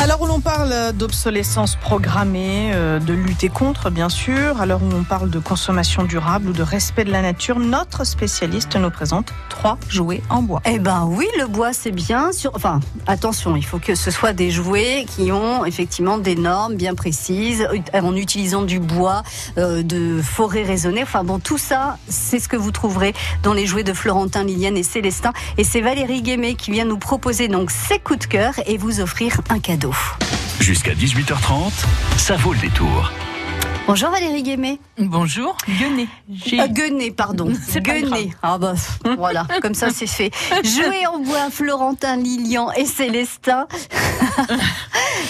Alors où l'on parle d'obsolescence programmée, euh, de lutter contre, bien sûr, alors où on parle de consommation durable ou de respect de la nature, notre spécialiste nous présente trois jouets en bois. Eh ben oui, le bois c'est bien. Enfin, attention, il faut que ce soit des jouets qui ont effectivement des normes bien précises, en utilisant du bois, euh, de forêt raisonnée. Enfin bon, tout ça, c'est ce que vous trouverez dans les jouets de Florentin, Liliane et Célestin. Et c'est Valérie Guémet qui vient nous proposer donc ses coups de cœur et vous offrir un cadeau. Jusqu'à 18h30, ça vaut le détour. Bonjour Valérie Guémet. Bonjour, Guenet. Euh, Guenet, pardon. Guenet. Ah bah voilà, comme ça c'est fait. Jouer en bois, Florentin, Lilian et Célestin.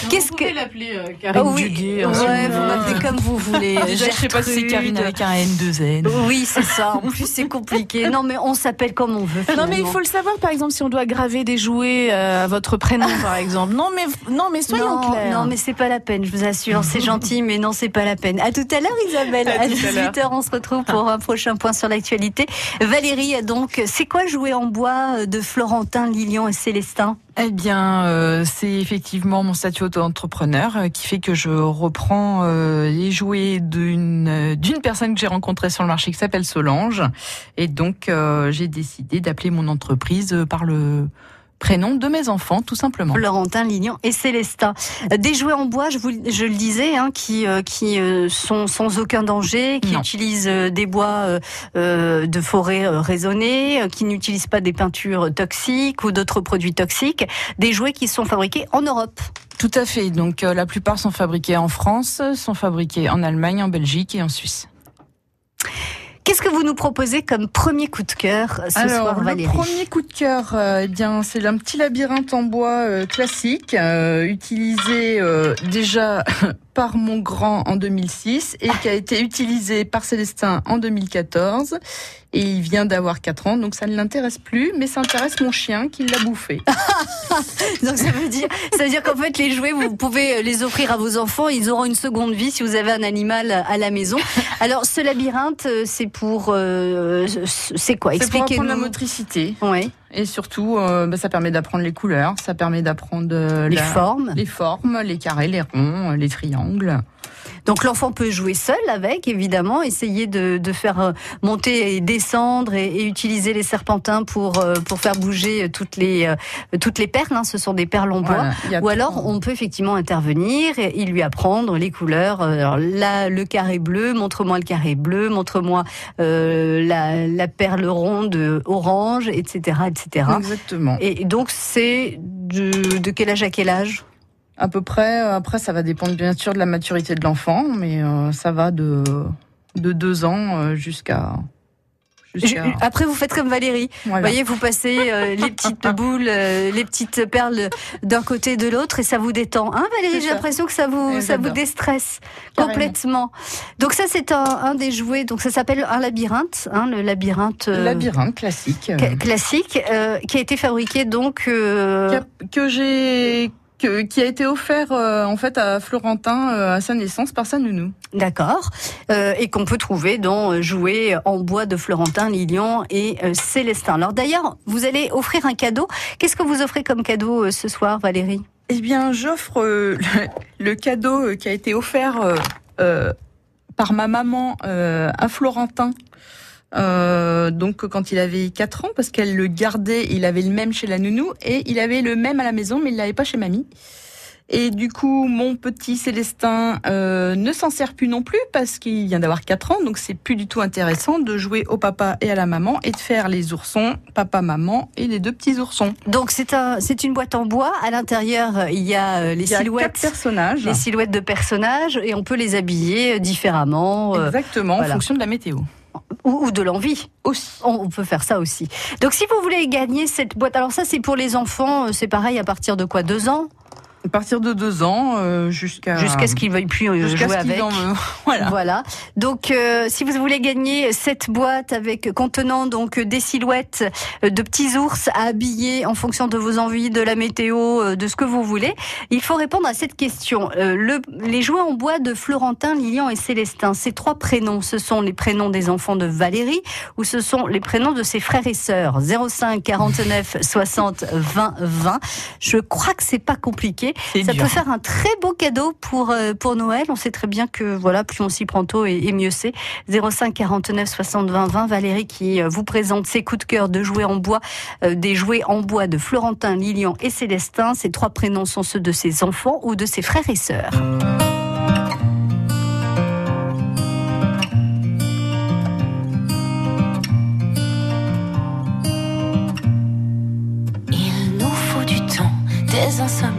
Qu'est-ce que l'appeler euh, Karine Oh oui, Duguay, ouais, hein, vous m'appelez comme vous voulez. Déjà, je sais pas si c'est Karine avec un N2N. Oui, c'est ça. En plus, c'est compliqué. Non, mais on s'appelle comme on veut. Non mais il faut le savoir par exemple si on doit graver des jouets euh, à votre prénom par exemple. Non mais non mais soyons non, clairs. non, mais c'est pas la peine, je vous assure. C'est gentil, mais non, c'est pas la peine. À tout à l'heure, Isabelle. À À, tout à l'heure. 18h, on se retrouve pour un prochain point sur l'actualité. Valérie, donc, c'est quoi jouer en bois de Florentin, Lilian et Célestin? Eh bien, euh, c'est effectivement mon statut auto-entrepreneur euh, qui fait que je reprends euh, les jouets d'une d'une personne que j'ai rencontrée sur le marché qui s'appelle Solange. Et donc, j'ai décidé d'appeler mon entreprise par le prénom de mes enfants, tout simplement. Florentin, Lilian et Célestin. Des jouets en bois, je, vous, je le disais, hein, qui, euh, qui euh, sont sans aucun danger, qui Non. utilisent euh, des bois euh, de forêt raisonnés, qui n'utilisent pas des peintures toxiques ou d'autres produits toxiques. Des jouets qui sont fabriqués en Europe. Tout à fait. Donc, la plupart sont fabriqués en France, sont fabriqués en Allemagne, en Belgique et en Suisse. Qu'est-ce que vous nous proposez comme premier coup de cœur ce Alors, soir, le Valérie premier coup de cœur, euh, eh bien, c'est un petit labyrinthe en bois euh, classique, euh, utilisé euh, déjà par mon grand en 2006 et qui a été utilisé par Célestin en 2014. Et il vient d'avoir 4 ans, donc ça ne l'intéresse plus, mais ça intéresse mon chien qui l'a bouffé. Donc ça veut dire, ça veut dire qu'en fait les jouets vous pouvez les offrir à vos enfants, ils auront une seconde vie si vous avez un animal à la maison. Alors ce labyrinthe, euh, c'est pour, euh, c'est quoi? C'est pour apprendre la Expliquez-nous. motricité. Oui, Et surtout, euh, bah, ça permet d'apprendre les couleurs, ça permet d'apprendre euh, les la- formes. les formes, les carrés, les ronds, les triangles. Donc l'enfant peut jouer seul avec, évidemment, essayer de, de faire euh, monter et descendre et, et utiliser les serpentins pour euh, pour faire bouger toutes les euh, toutes les perles. hein. ce sont des perles en bois. Voilà. Ou alors, on peut effectivement intervenir et, et lui apprendre les couleurs. Euh, Alors là, le carré bleu, montre-moi le carré bleu, montre-moi euh, la, la perle ronde orange, etc., etc. Exactement. Et donc, c'est de, de quel âge à quel âge? À peu près. euh, Après, ça va dépendre bien sûr de la maturité de l'enfant, mais euh, ça va de de deux ans euh, jusqu'à Après, vous faites comme Valérie. Vous voyez, vous passez euh, les petites boules, euh, les petites perles d'un côté et de l'autre et ça vous détend. Hein, Valérie J'ai l'impression que ça vous, ça vous déstresse Carrément. complètement. Donc ça, c'est un, un des jouets. Donc ça s'appelle un labyrinthe, hein, le labyrinthe labyrinthe classique cla- classique, qui a été fabriqué donc. que j'ai que- qui a été offert euh, en fait à Florentin euh, à sa naissance par sa nounou. D'accord. Euh, et qu'on peut trouver dans Jouets en bois de Florentin, Lilian et euh, Célestin. Alors d'ailleurs, vous allez offrir un cadeau. Qu'est-ce que vous offrez comme cadeau euh, ce soir, Valérie? Eh bien, j'offre euh, le, le cadeau qui a été offert euh, euh, par ma maman euh, à Florentin. Euh, donc quand il avait 4 ans, parce qu'elle le gardait, il avait le même chez la nounou, et il avait le même à la maison, mais il l'avait pas chez mamie. Et du coup, mon petit Célestin euh, ne s'en sert plus non plus parce qu'il vient d'avoir 4 ans, donc c'est plus du tout intéressant de jouer au papa et à la maman et de faire les oursons, papa, maman et les deux petits oursons. Donc c'est un, c'est une boîte en bois. À l'intérieur, il y a euh, les Il y a quatre silhouettes, personnages. les silhouettes de personnages, et on peut les habiller euh, différemment euh, Exactement, voilà. en fonction de la météo. Ou, de l'envie. On peut faire ça aussi. Donc si vous voulez gagner cette boîte, alors ça c'est pour les enfants, euh, c'est pareil à partir de quoi Deux ans? À partir de deux ans euh, jusqu'à Jusqu'à ce qu'il veuille plus euh, jusqu'à jouer ce avec. en. Voilà. Voilà. Donc, euh, si vous voulez gagner cette boîte avec contenant donc des silhouettes euh, de petits ours à habiller en fonction de vos envies, de la météo, euh, de ce que vous voulez, il faut répondre à cette question. Euh, le, les jouets en bois de Florentin, Lilian et Célestin, ces trois prénoms, ce sont les prénoms des enfants de Valérie ou ce sont les prénoms de ses frères et sœurs? 05 49 60 20 20. Je crois que c'est pas compliqué. Ça dur. peut faire un très beau cadeau pour euh, pour Noël. On sait très bien que voilà, plus on s'y prend tôt et, et mieux c'est. 05 49 60 20 20. Valérie qui euh, vous présente ses coups de cœur de jouets en bois, euh, des jouets en bois de Florentin, Lilian et Célestin. Ces trois prénoms sont ceux de ses enfants ou de ses frères et sœurs. Il nous faut du temps, des insomnies,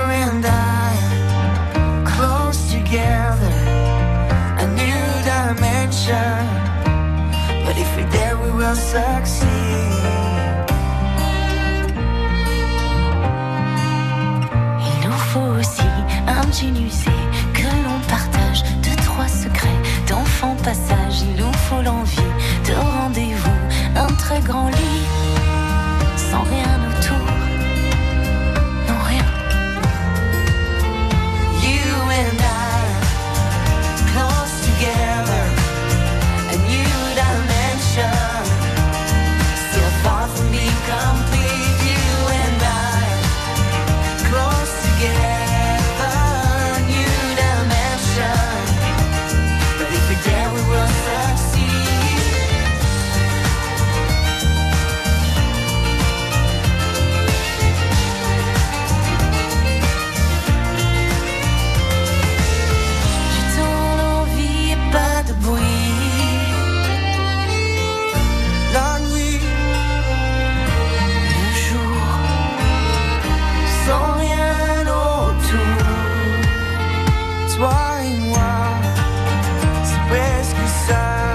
And I, close together, a new dimension. But if we're there, we will succeed. inside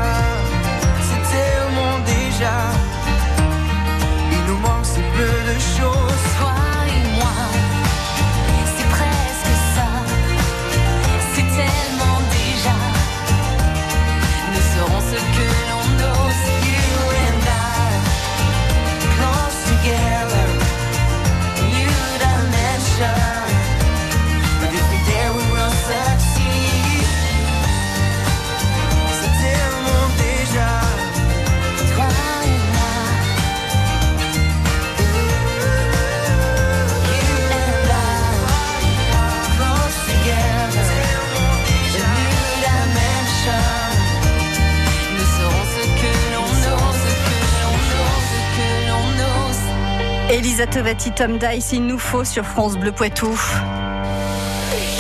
Tovati, Tom Dice, il nous faut sur France Bleu Poitou.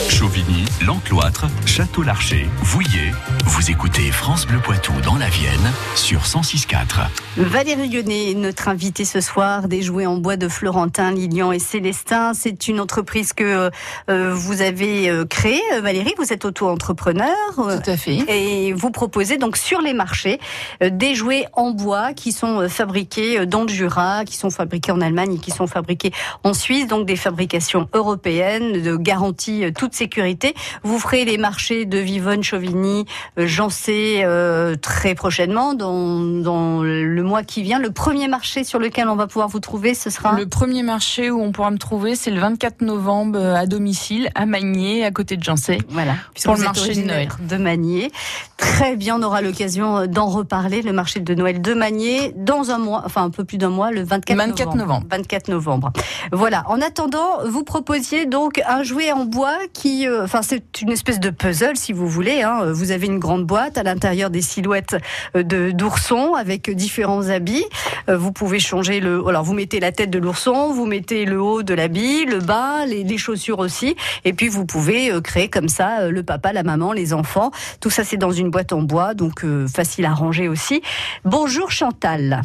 Chauvigny, L'Encloître, Château-Larcher, Vouillé. Vous écoutez France Bleu Poitou dans la Vienne sur 106.4. Valérie Guenet, notre invitée ce soir, des jouets en bois de Florentin, Lilian et Célestin. C'est une entreprise que euh, vous avez euh, créée. Valérie, vous êtes auto-entrepreneur. euh, Tout à fait. Et vous proposez donc sur les marchés euh, des jouets en bois qui sont euh, fabriqués dans le Jura, qui sont fabriqués en Allemagne et qui sont fabriqués en Suisse, donc des fabrications européennes de garantie euh, toute sécurité. Vous ferez les marchés de Vivonne, Chauvigny, euh, Jancé euh, très prochainement, dans, dans le mois qui vient. Le premier marché sur lequel on va pouvoir vous trouver, ce sera Le premier marché où on pourra me trouver, c'est le 24 novembre euh, à domicile, à Magné, à côté de Jancé. Voilà, puisque Pour le marché de originaire de Magné. Très bien, on aura l'occasion euh, d'en reparler. Le marché de Noël de Magné, dans un mois, enfin un peu plus d'un mois, le 24, 24 novembre. 24 novembre. Voilà. En attendant, vous proposiez donc un jouet en bois qui qui, euh, enfin, c'est une espèce de puzzle, si vous voulez. Hein. Vous avez une grande boîte à l'intérieur des silhouettes euh, de d'oursons avec différents habits. Euh, vous pouvez changer le. Alors, vous mettez la tête de l'ourson, vous mettez le haut de l'habit, le bas, les, les chaussures aussi, et puis vous pouvez créer comme ça le papa, la maman, les enfants. Tout ça, c'est dans une boîte en bois, donc euh, facile à ranger aussi. Bonjour Chantal.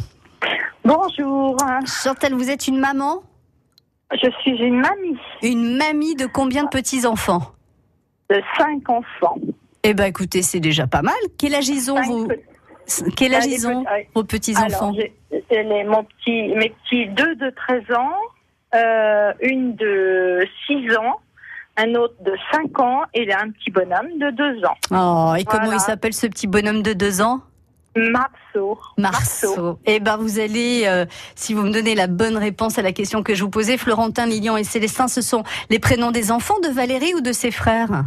Bonjour, Chantal, vous êtes une maman? Je suis une mamie Une mamie de combien de petits enfants de cinq enfants. Eh ben, écoutez, c'est déjà pas mal. Quel âge ils ont vos Quel âge Ah, ils ont petits- vos petits Alors, enfants j'ai- j'ai les- mon petit, mes petits deux de 13 ans, euh, une de 6 ans, un autre de 5 ans et un petit bonhomme de 2 ans. Oh, et comment il s'appelle ce petit bonhomme de deux ans Marceau. Marceau. Eh ben, vous allez, euh, si vous me donnez la bonne réponse à la question que je vous posais, Florentin, Lilian et Célestin, ce sont les prénoms des enfants de Valérie ou de ses frères?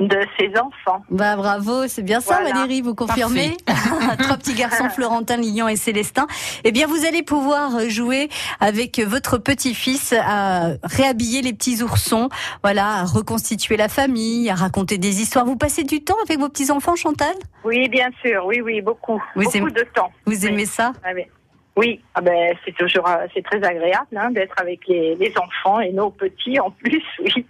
De ses enfants. Bah bravo, c'est bien ça Voilà. Valérie, vous confirmez Trois petits garçons, Florentin, Lilian et Célestin. Eh bien, vous allez pouvoir jouer avec votre petit-fils à réhabiller les petits oursons, voilà, à reconstituer la famille, à raconter des histoires. Vous passez du temps avec vos petits-enfants, Chantal? Oui, bien sûr, oui, oui, beaucoup. Vous beaucoup aimez- de temps. Vous Oui. aimez ça? Ah, mais- Oui, ah ben, c'est toujours euh, c'est très agréable hein, d'être avec les, les enfants et nos petits en plus, oui.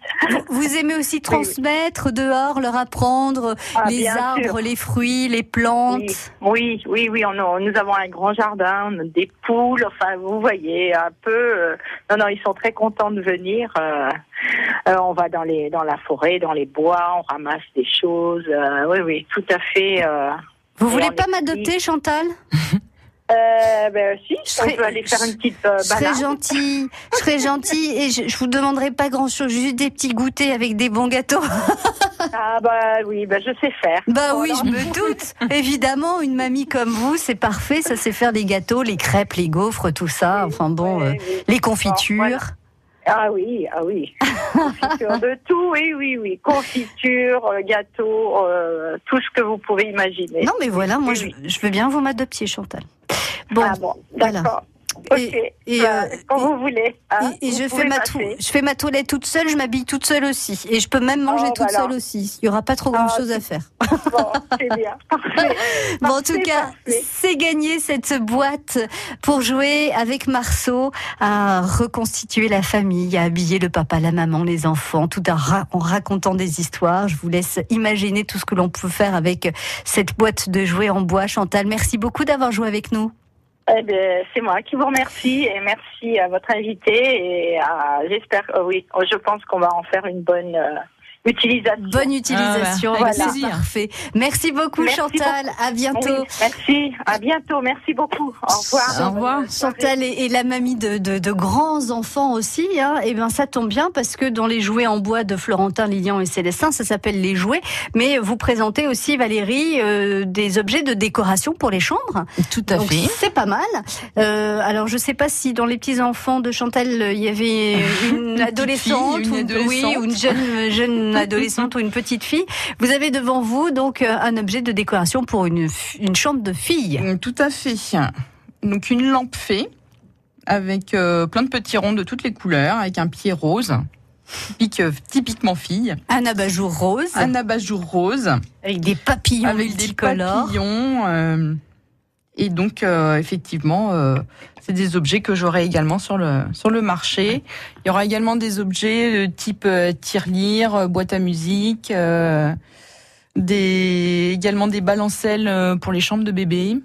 Vous aimez aussi transmettre dehors, leur apprendre Ah, les arbres, sûr. les fruits, les plantes? Oui, oui, oui, oui, on a- nous avons un grand jardin, on a des poules, enfin, vous voyez, un peu. euh, non, non, ils sont très contents de venir. euh, euh, on va dans les, dans la forêt, dans les bois, on ramasse des choses. euh, oui, oui, tout à fait. euh, Vous voulez pas m'adopter, Chantal? euh, ben, si, Je serais- on peut aller faire une petite euh, Je serais gentille, je serais gentille et je, je vous demanderai pas grand chose, juste des petits goûters avec des bons gâteaux. Ah bah oui, bah, je sais faire. Bah oui, je me doute. Évidemment, une mamie comme vous, c'est parfait, ça sait faire les gâteaux, les crêpes, les gaufres, tout ça. Enfin bon, Oui, euh, les confitures. voilà. Ah oui, ah oui. Confiture de tout, oui, oui, oui. Confiture, euh, gâteau, euh, tout ce que vous pouvez imaginer. Non mais voilà, moi Oui, je, veux bien vous m'adoptiez, Chantal. Bon, ah bon, voilà. Et- et, bah, euh, quand vous voulez. hein, et, et vous je fais ma je fais ma toilette toute seule, je m'habille toute seule aussi, et je peux même manger Oh, toute voilà. seule aussi. Il y aura pas trop grand Ah, chose à faire. Bon, c'est bien. Bon, en tout cas, c'est gagné cette boîte pour jouer avec Marceau à reconstituer la famille, à habiller le papa, la maman, les enfants, tout ra- en racontant des histoires. Je vous laisse imaginer tout ce que l'on peut faire avec cette boîte de jouets en bois. Chantal, merci beaucoup d'avoir joué avec nous. Eh bien, c'est moi qui vous remercie et merci à votre invité et à- j'espère, euh, oui, je pense qu'on va en faire une bonne euh, utilisation. Bonne utilisation. Ah ouais, Voilà, plaisir. Parfait. Merci beaucoup, Merci Chantal. À bientôt. Oui, merci, à bientôt, merci beaucoup. Au revoir. Au revoir. Chantal est, est la mamie de, de, de grands enfants aussi. Hein. Et ben ça tombe bien parce que dans les jouets en bois de Florentin, Lilian et Célestin, ça s'appelle les jouets. Mais vous présentez aussi Valérie euh, des objets de décoration pour les chambres. Tout à Donc, fait. C'est pas mal. Euh, alors je sais pas si dans les petits enfants de Chantal il y avait une adolescente, fille, une ou, adolescente. oui, ou une jeune jeune adolescente ou une petite fille. Vous avez devant vous donc euh, un objet de décoration pour une une chambre de fille. Mm, Tout à fait. Donc une lampe fée avec euh, plein de petits ronds de toutes les couleurs, avec un pied rose, typique, euh, typiquement fille, Un abat-jour rose un abat-jour rose avec des papillons avec des papillons. euh, et donc euh, effectivement, euh, c'est des objets que j'aurai également sur le sur le marché. Il y aura également des objets euh, type euh, tirelire, euh, boîte à musique, euh, des également des balancelles euh, pour les chambres de bébé.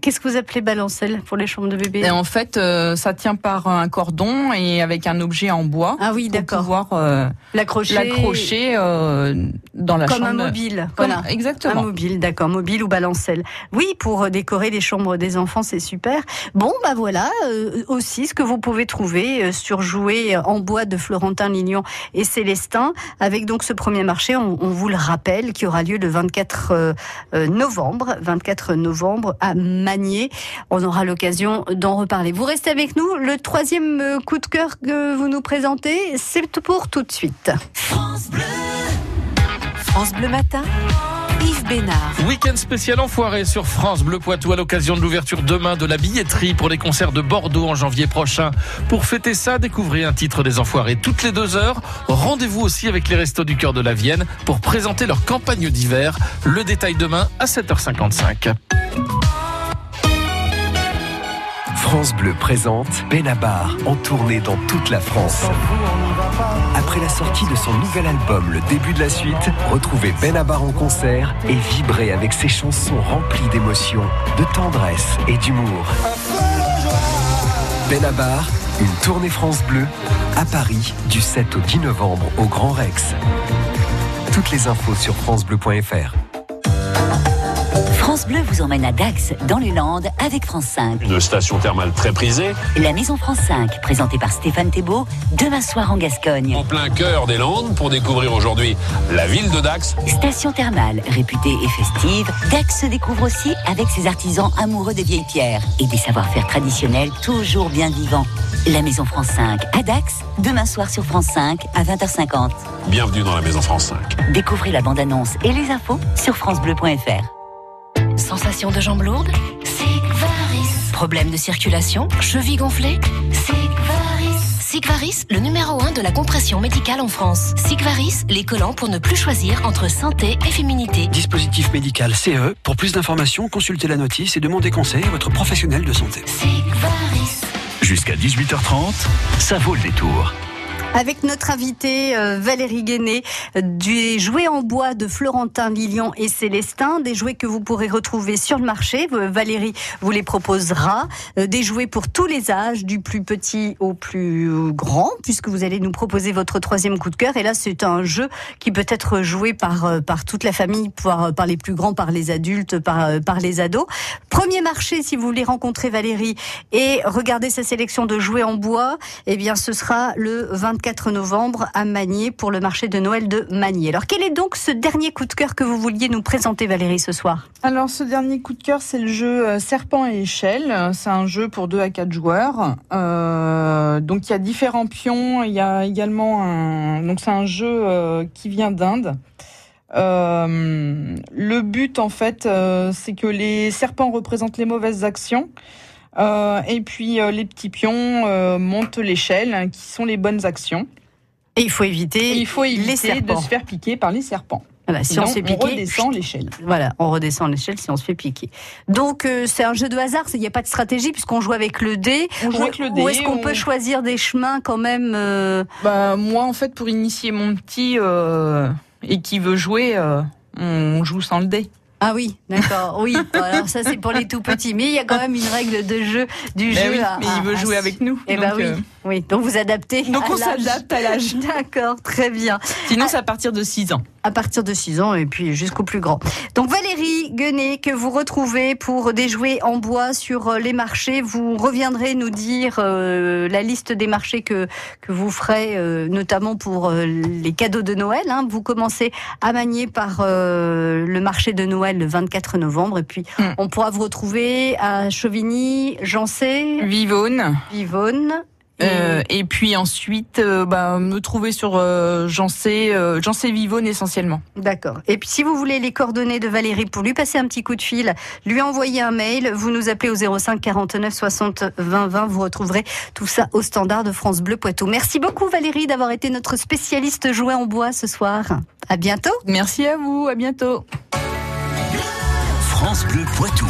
Qu'est-ce que vous appelez balancelle pour les chambres de bébé? Et en fait, euh, ça tient par un cordon et avec un objet en bois Ah oui, pour d'accord. pouvoir euh, L'accrocher l'accrocher euh, dans la comme chambre. un mobile. Comme- Voilà. Un Exactement. mobile, d'accord, mobile ou balancelle. Oui, pour euh, décorer les chambres des enfants, c'est super. Bon, bah voilà, euh, aussi ce que vous pouvez trouver euh, sur jouets en bois de Florentin Lignon et Célestin, avec donc ce premier marché, on, on vous le rappelle, qui aura lieu le 24 euh, euh, novembre, 24 novembre à Magné. On aura l'occasion d'en reparler. Vous restez avec nous. Le troisième euh, coup de cœur que vous nous présentez, c'est pour tout de suite. France Bleu Matin Yves Bénard. Week-end spécial enfoiré sur France Bleu Poitou à l'occasion de l'ouverture demain de la billetterie pour les concerts de Bordeaux en janvier prochain. Pour fêter ça, découvrez un titre des enfoirés toutes les deux heures. Rendez-vous aussi avec les Restos du Cœur de la Vienne pour présenter leur campagne d'hiver. Le détail demain à 7h55. France Bleu présente Benabar en tournée dans toute la France. Après la sortie de son nouvel album Le début de la suite, retrouvez Benabar en concert et vibrez avec ses chansons remplies d'émotions, de tendresse et d'humour. Benabar, une tournée France Bleu à Paris du 7 au 10 novembre au Grand Rex. Toutes les infos sur francebleu.fr. France Bleu vous emmène à Dax, dans les Landes, avec France 5. Une station thermale très prisée. La Maison France 5, présentée par Stéphane Thébault, demain soir en Gascogne. En plein cœur des Landes, pour découvrir aujourd'hui la ville de Dax. Station thermale, réputée et festive, Dax se découvre aussi avec ses artisans amoureux des vieilles pierres et des savoir-faire traditionnels toujours bien vivants. La Maison France 5 à Dax, demain soir sur France 5 à 20h50. Bienvenue dans la Maison France 5. Découvrez la bande-annonce et les infos sur francebleu.fr. Sensation de jambes lourdes Sigvaris. Problème de circulation Cheville gonflée Sigvaris. Sigvaris, le numéro 1 de la compression médicale en France. Sigvaris, les collants pour ne plus choisir entre santé et féminité. Dispositif médical CE. Pour plus d'informations, consultez la notice et demandez conseil à votre professionnel de santé. Sigvaris. Jusqu'à 18h30, ça vaut le détour. Avec notre invité euh, Valérie Guéné, des jouets en bois de Florentin Lilian et Célestin, des jouets que vous pourrez retrouver sur le marché. Valérie vous les proposera, euh, des jouets pour tous les âges, du plus petit au plus grand, puisque vous allez nous proposer votre troisième coup de cœur. Et là, c'est un jeu qui peut être joué par euh, par toute la famille, par, les plus grands, par les adultes, par par les ados. Premier marché, si vous voulez rencontrer Valérie et regarder sa sélection de jouets en bois, eh bien, ce sera le 24 novembre à Magnier pour le marché de Noël de Magnier. Alors, quel est donc ce dernier coup de cœur que vous vouliez nous présenter, Valérie, ce soir? Alors, ce dernier coup de cœur, c'est le jeu euh, Serpent et Échelle. C'est un jeu pour 2 à 4 joueurs. Euh, donc, il y a différents pions. Il y a également un. Donc, c'est un jeu euh, qui vient d'Inde. Le but, en fait, c'est que les serpents représentent les mauvaises actions. Euh, et puis euh, les petits pions euh, montent l'échelle, hein, qui sont les bonnes actions. Et il faut éviter, Et il faut éviter les serpents. de se faire piquer par les serpents. Voilà, si Sinon, on se fait piquer, redescend l'échelle. Voilà, on redescend l'échelle si on se fait piquer. Donc euh, c'est un jeu de hasard, il n'y a pas de stratégie puisqu'on joue avec le dé. On joue Ou- avec le dé, Ou est-ce qu'on on- peut choisir des chemins quand même euh, Bah, moi, en fait, pour initier mon petit euh, et qui veut jouer, on joue sans le dé. Ah oui, d'accord, oui. Alors ça c'est pour les tout petits, mais il y a quand même une règle de jeu du Mais jeu. oui, à- mais il veut à- jouer à- avec nous. Eh donc, ben oui, euh, oui. Donc vous adaptez. donc on s'adapte à l'âge. D'accord, très bien. Sinon, c'est à partir de 6 ans. À partir de 6 ans et puis jusqu'au plus grand. Donc Valérie Guenet, que vous retrouvez pour des jouets en bois sur euh, les marchés. Vous reviendrez nous dire euh, la liste des marchés que, que vous ferez, euh, notamment pour euh, les cadeaux de Noël. hein. Vous commencez à manier par euh, le marché de Noël le 24 novembre. Et puis Mm. on pourra vous retrouver à Chauvigny, Jancé, Vivonne. Vivonne. Et- Euh, et puis ensuite, euh, bah, me trouver sur euh, Jancé, euh, Vivonne essentiellement. D'accord. Et puis si vous voulez les coordonnées de Valérie pour lui passer un petit coup de fil, lui envoyer un mail, vous nous appelez au 05 49 60 20 20. Vous retrouverez tout ça au standard de France Bleu Poitou. Merci beaucoup Valérie d'avoir été notre spécialiste jouet en bois ce soir. À bientôt. Merci à vous, à bientôt. France Bleu Poitou.